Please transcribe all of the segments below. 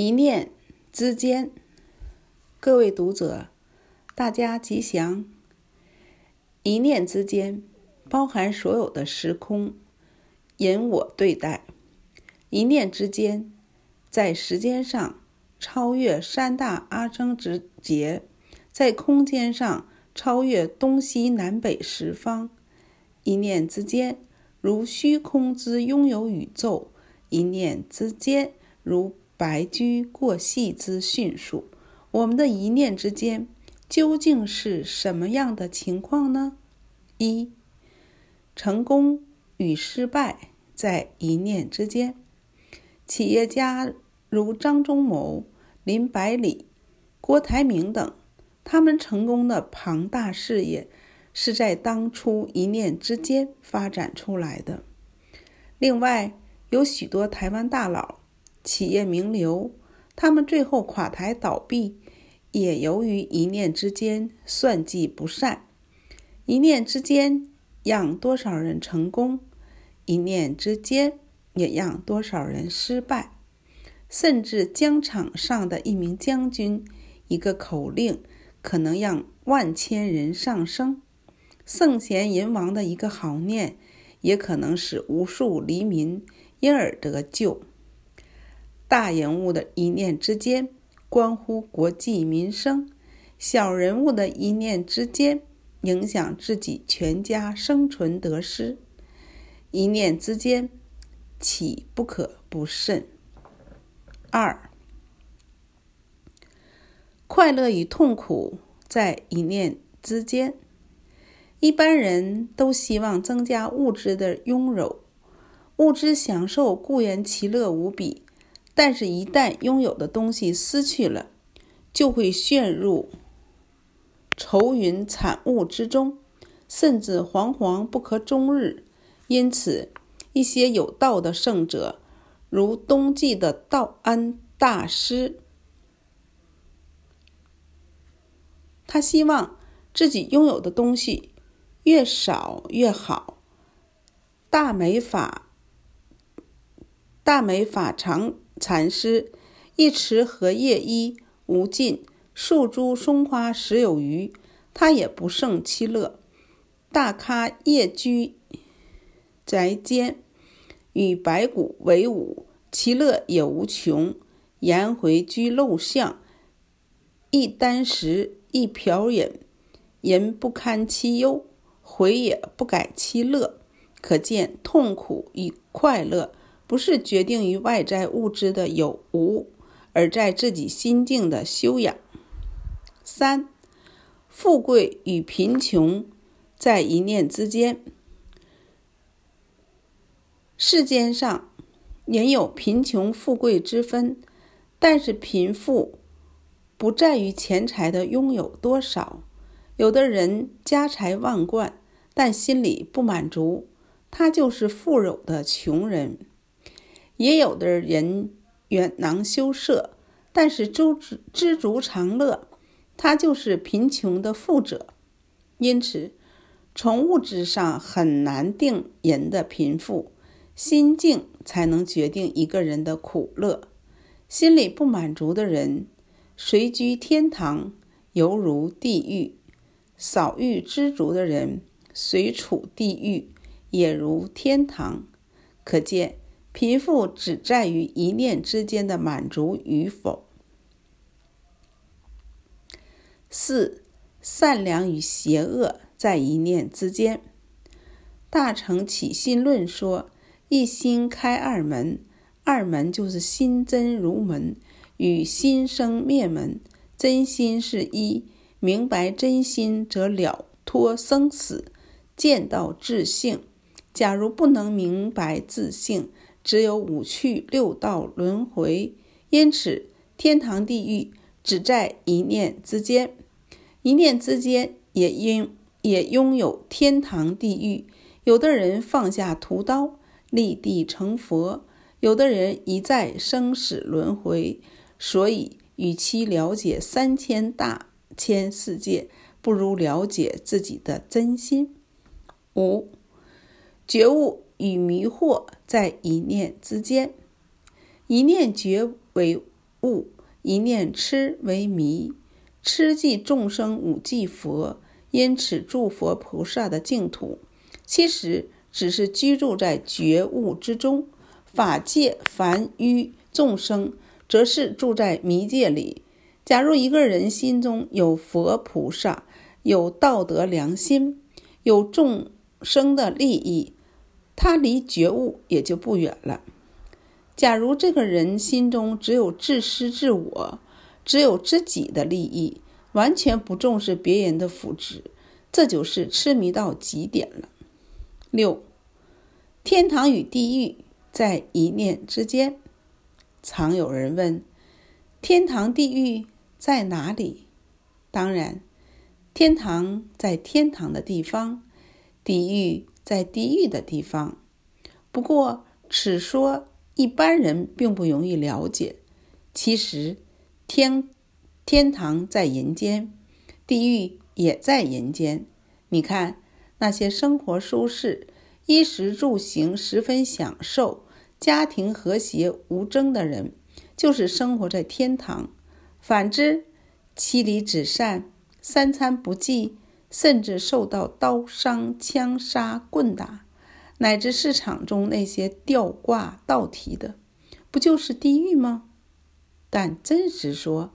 一念之间，各位读者，大家吉祥。一念之间，包含所有的时空，引我对待。一念之间，在时间上超越三大阿僧只劫，在空间上超越东西南北十方。一念之间，如虚空之拥有宇宙；一念之间，如白驹过隙之迅速，我们的一念之间究竟是什么样的情况呢？一、成功与失败在一念之间。企业家如张忠谋、林百里、郭台铭等，他们成功的庞大事业是在当初一念之间发展出来的。另外，有许多台湾大佬。企业名流，他们最后垮台倒闭，也由于一念之间算计不善。一念之间让多少人成功，一念之间也让多少人失败。甚至疆场上的一名将军，一个口令，可能让万千人上升。圣贤人王的一个好念，也可能使无数黎民因而得救。大人物的一念之间，关乎国计民生；小人物的一念之间，影响自己全家生存得失。一念之间，岂不可不慎？二，快乐与痛苦在一念之间。一般人都希望增加物质的拥有，物质享受固然其乐无比。但是，一旦拥有的东西失去了，就会陷入愁云惨雾之中，甚至惶惶不可终日。因此，一些有道的圣者，如东晋的道安大师，他希望自己拥有的东西越少越好。大美法，大美法常。禅师一池荷叶衣无尽，数株松花实有余，他也不胜其乐。大咖夜居宅间，与白骨为伍，其乐也无穷。颜回居陋巷，一箪食，一瓢饮，人不堪其忧，回也不改其乐。可见痛苦与快乐。不是决定于外在物质的有无，而在自己心境的修养。三，富贵与贫穷在一念之间。世间上也有贫穷富贵之分，但是贫富不在于钱财的拥有多少。有的人家财万贯，但心里不满足，他就是富有的穷人。也有的人远囊羞涩，但是知知足常乐，他就是贫穷的富者。因此，从物质上很难定人的贫富，心境才能决定一个人的苦乐。心里不满足的人，虽居天堂，犹如地狱；少欲知足的人，虽处地狱，也如天堂。可见。贫富只在于一念之间的满足与否。四，善良与邪恶在一念之间。大乘起信论说：“一心开二门，二门就是心真如门与心生灭门。真心是一，明白真心则了脱生死，见到自性。假如不能明白自性，只有五趣六道轮回，因此天堂地狱只在一念之间。一念之间也拥也拥有天堂地狱。有的人放下屠刀，立地成佛；有的人一再生死轮回。所以，与其了解三千大千世界，不如了解自己的真心。五，觉悟。与迷惑在一念之间，一念觉为悟，一念痴为迷。痴即众生五即佛，因此诸佛菩萨的净土，其实只是居住在觉悟之中。法界凡于众生，则是住在迷界里。假如一个人心中有佛菩萨，有道德良心，有众生的利益，他离觉悟也就不远了。假如这个人心中只有自私自我，只有自己的利益，完全不重视别人的福祉，这就是痴迷到极点了。六，天堂与地狱在一念之间。常有人问：天堂、地狱在哪里？当然，天堂在天堂的地方，地狱在地狱的地方。不过，此说一般人并不容易了解。其实，天天堂在人间，地狱也在人间。你看，那些生活舒适、衣食住行十分享受。家庭和谐无争的人，就是生活在天堂；反之，妻离子散、三餐不继，甚至受到刀伤、枪杀、棍打，乃至市场中那些吊挂倒提的，不就是地狱吗？但真实说，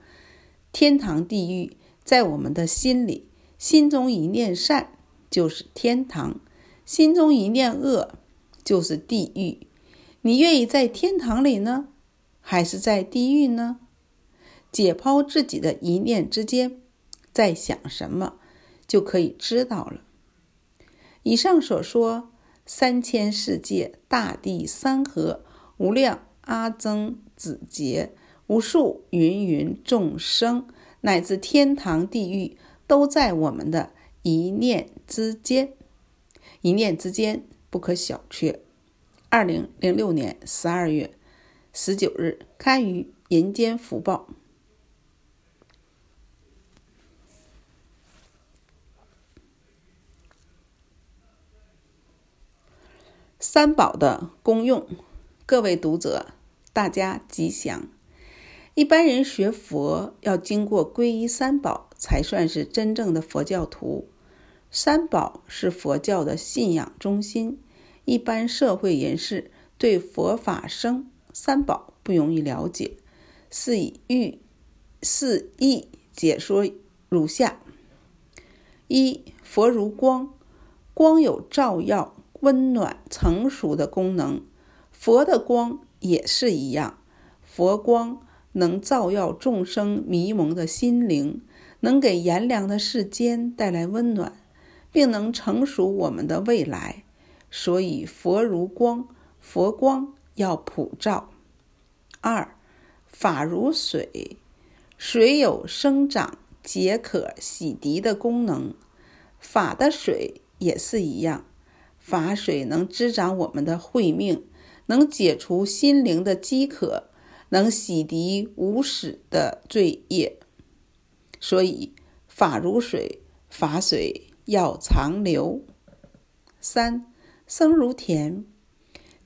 天堂、地狱在我们的心里，心中一念善就是天堂，心中一念恶就是地狱。你愿意在天堂里呢，还是在地狱呢？解剖自己的一念之间在想什么，就可以知道了。以上所说，三千世界、大地、山河、无量阿僧子劫、无数芸芸众生，乃至天堂、地狱，都在我们的一念之间。一念之间，不可小觑。二零零六年十二月十九日，刊于《人间福报》。三宝的功用，各位读者，大家吉祥。一般人学佛要经过皈依三宝，才算是真正的佛教徒。三宝是佛教的信仰中心。一般社会人士对佛法僧三宝不容易了解，是以欲是意解说如下：一、佛如光，光有照耀、温暖、成熟的功能，佛的光也是一样。佛光能照耀众生迷蒙的心灵，能给炎凉的世间带来温暖，并能成熟我们的未来。所以，佛如光，佛光要普照。二，法如水，水有生长、解渴、洗涤的功能，法的水也是一样。法水能滋长我们的慧命，能解除心灵的饥渴，能洗涤无始的罪业。所以，法如水，法水要长流。三。生如田，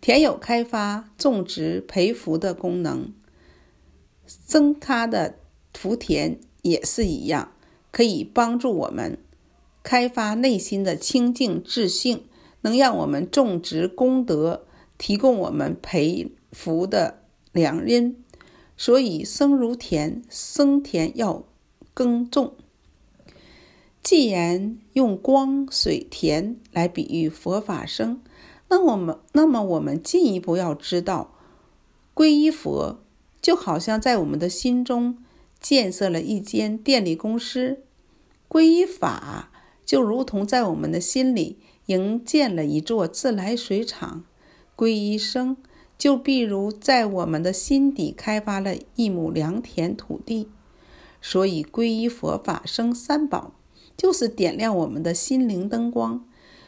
田有开发、种植、培福的功能，僧喀的福田也是一样，可以帮助我们开发内心的清净自性，能让我们种植功德，提供我们培福的良因。所以，生如田，生田要耕种。既然用光、水、田来比喻佛法生，那我们那么我们进一步要知道，皈依佛就好像在我们的心中建设了一间电力公司；皈依法就如同在我们的心里营建了一座自来水厂；皈依僧就比如在我们的心底开发了一亩良田土地。所以，皈依佛法生三宝。就是点亮我们的心灵灯光，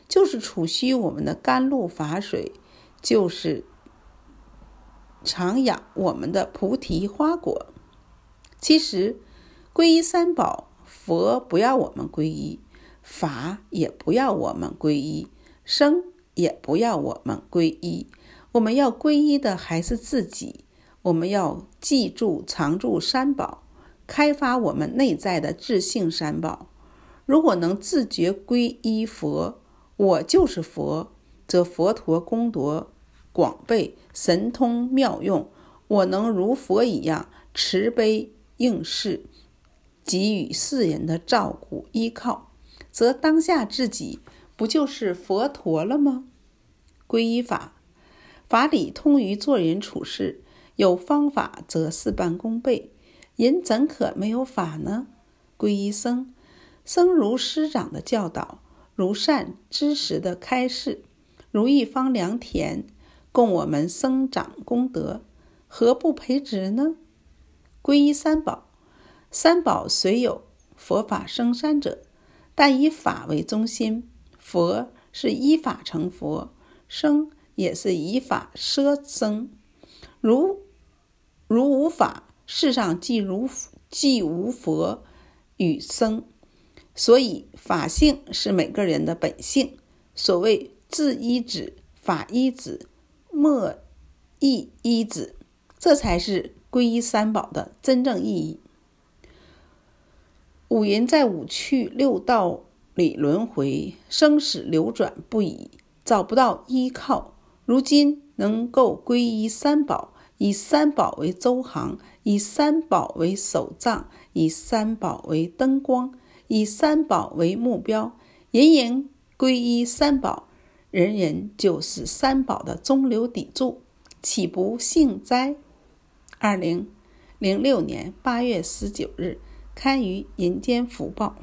就是储蓄我们的甘露法水，就是徜徉我们的菩提花果。其实，皈依三宝，佛不要我们皈依，法也不要我们皈依，生也不要我们皈依。我们要皈依的还是自己，我们要记住常住三宝，开发我们内在的自性三宝。如果能自觉皈依佛，我就是佛，则佛陀功德广备，神通妙用，我能如佛一样慈悲应世，给予世人的照顾依靠，则当下自己不就是佛陀了吗？皈依法，法理通于做人处事。有方法则事半功倍，人怎可没有法呢？皈依僧，僧如师长的教导，如善知识的开示，如一方良田，供我们生长功德，何不培植呢？皈依三宝，三宝虽有佛法生三者，但以法为中心。佛是依法成佛，僧也是以法摄僧，如。如无法，世上既如既无佛与僧，所以法性是每个人的本性。所谓自依止、法依止、默亦依止，这才是皈依三宝的真正意义。五蕴在五趣六道里轮回，生死流转不已，找不到依靠。如今能够皈依三宝。以三宝为舟航，以三宝为手杖，以三宝为灯光，以三宝为目标。人人皈依三宝，人人就是三宝的中流砥柱，岂不幸哉？二零零六年八月十九日，堪于《人间福报》。